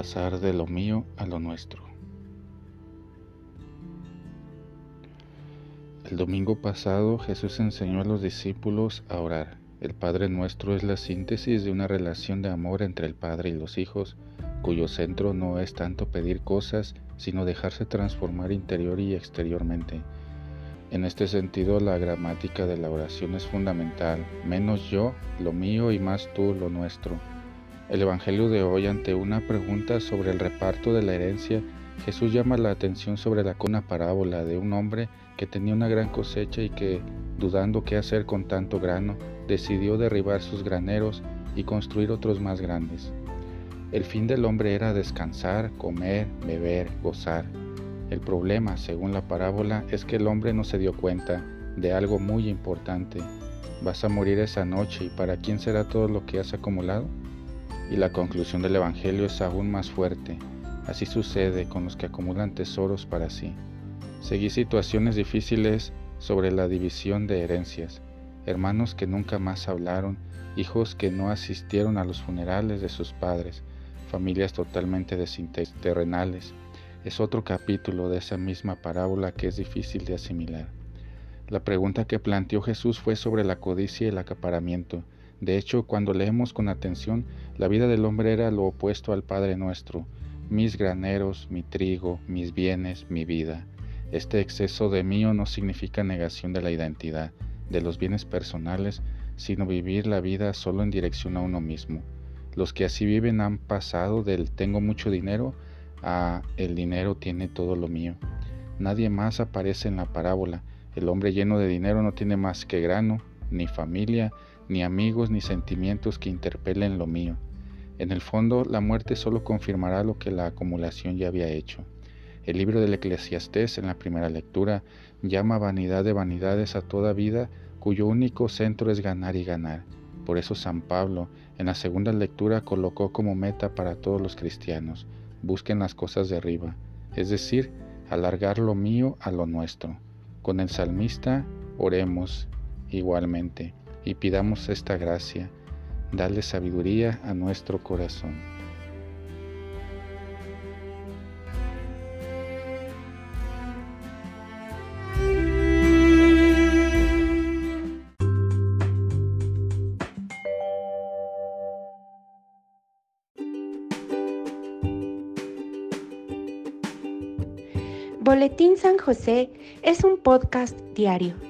pasar de lo mío a lo nuestro. El domingo pasado Jesús enseñó a los discípulos a orar. El Padre Nuestro es la síntesis de una relación de amor entre el Padre y los hijos, cuyo centro no es tanto pedir cosas, sino dejarse transformar interior y exteriormente. En este sentido, la gramática de la oración es fundamental, menos yo, lo mío y más tú, lo nuestro. El Evangelio de hoy, ante una pregunta sobre el reparto de la herencia, Jesús llama la atención sobre la una parábola de un hombre que tenía una gran cosecha y que, dudando qué hacer con tanto grano, decidió derribar sus graneros y construir otros más grandes. El fin del hombre era descansar, comer, beber, gozar. El problema, según la parábola, es que el hombre no se dio cuenta de algo muy importante. Vas a morir esa noche y ¿para quién será todo lo que has acumulado? Y la conclusión del Evangelio es aún más fuerte. Así sucede con los que acumulan tesoros para sí. Seguí situaciones difíciles sobre la división de herencias, hermanos que nunca más hablaron, hijos que no asistieron a los funerales de sus padres, familias totalmente desinterrenales. Es otro capítulo de esa misma parábola que es difícil de asimilar. La pregunta que planteó Jesús fue sobre la codicia y el acaparamiento. De hecho, cuando leemos con atención, la vida del hombre era lo opuesto al Padre nuestro, mis graneros, mi trigo, mis bienes, mi vida. Este exceso de mío no significa negación de la identidad, de los bienes personales, sino vivir la vida solo en dirección a uno mismo. Los que así viven han pasado del tengo mucho dinero a el dinero tiene todo lo mío. Nadie más aparece en la parábola. El hombre lleno de dinero no tiene más que grano, ni familia, ni amigos, ni sentimientos que interpelen lo mío. En el fondo, la muerte solo confirmará lo que la acumulación ya había hecho. El libro del Eclesiastés en la primera lectura llama vanidad de vanidades a toda vida cuyo único centro es ganar y ganar. Por eso San Pablo en la segunda lectura colocó como meta para todos los cristianos, busquen las cosas de arriba, es decir, alargar lo mío a lo nuestro. Con el salmista oremos igualmente y pidamos esta gracia, dale sabiduría a nuestro corazón. Boletín San José es un podcast diario.